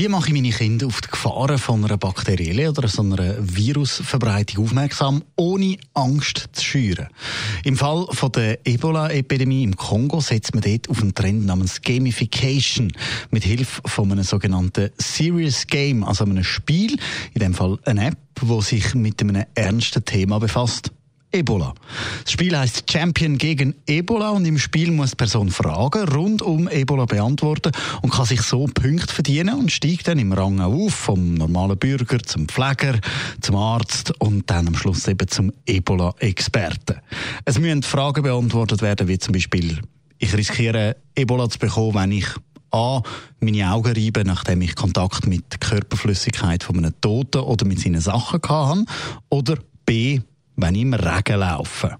wie mache ich meine Kinder auf die Gefahren von einer bakteriellen oder so einer Virusverbreitung aufmerksam, ohne Angst zu schüren? Im Fall von der Ebola-Epidemie im Kongo setzt man dort auf einen Trend namens Gamification mit Hilfe von einem sogenannten Serious Game, also einem Spiel, in dem Fall eine App, wo sich mit einem ernsten Thema befasst. Ebola. Das Spiel heißt Champion gegen Ebola und im Spiel muss die Person Fragen rund um Ebola beantworten und kann sich so Punkte verdienen und steigt dann im Rang auf, vom normalen Bürger zum Pfleger, zum Arzt und dann am Schluss eben zum Ebola-Experten. Es müssen Fragen beantwortet werden, wie zum Beispiel, ich riskiere Ebola zu bekommen, wenn ich A. meine Augen reibe, nachdem ich Kontakt mit der Körperflüssigkeit von einem Toten oder mit seinen Sachen hatte, oder B wenn im Regen laufe?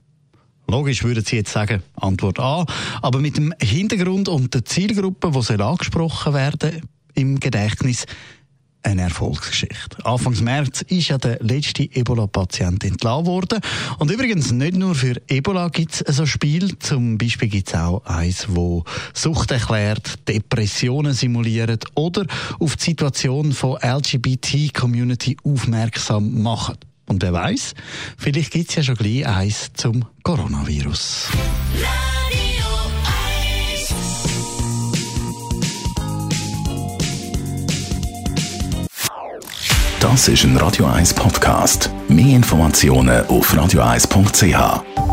Logisch würden Sie jetzt sagen, Antwort A. Aber mit dem Hintergrund und der Zielgruppe, die angesprochen werden im Gedächtnis, eine Erfolgsgeschichte. Anfangs März ist ja der letzte Ebola-Patient entlassen worden. Und übrigens, nicht nur für Ebola gibt es so Spiel. Zum Beispiel gibt es auch eins, wo Sucht erklärt, Depressionen simuliert oder auf die Situation von LGBT-Community aufmerksam macht. Und wer weiß, vielleicht gibt es ja schon gleich eins zum Coronavirus. Das ist ein Radio 1 Podcast. Mehr Informationen auf radio1.ch.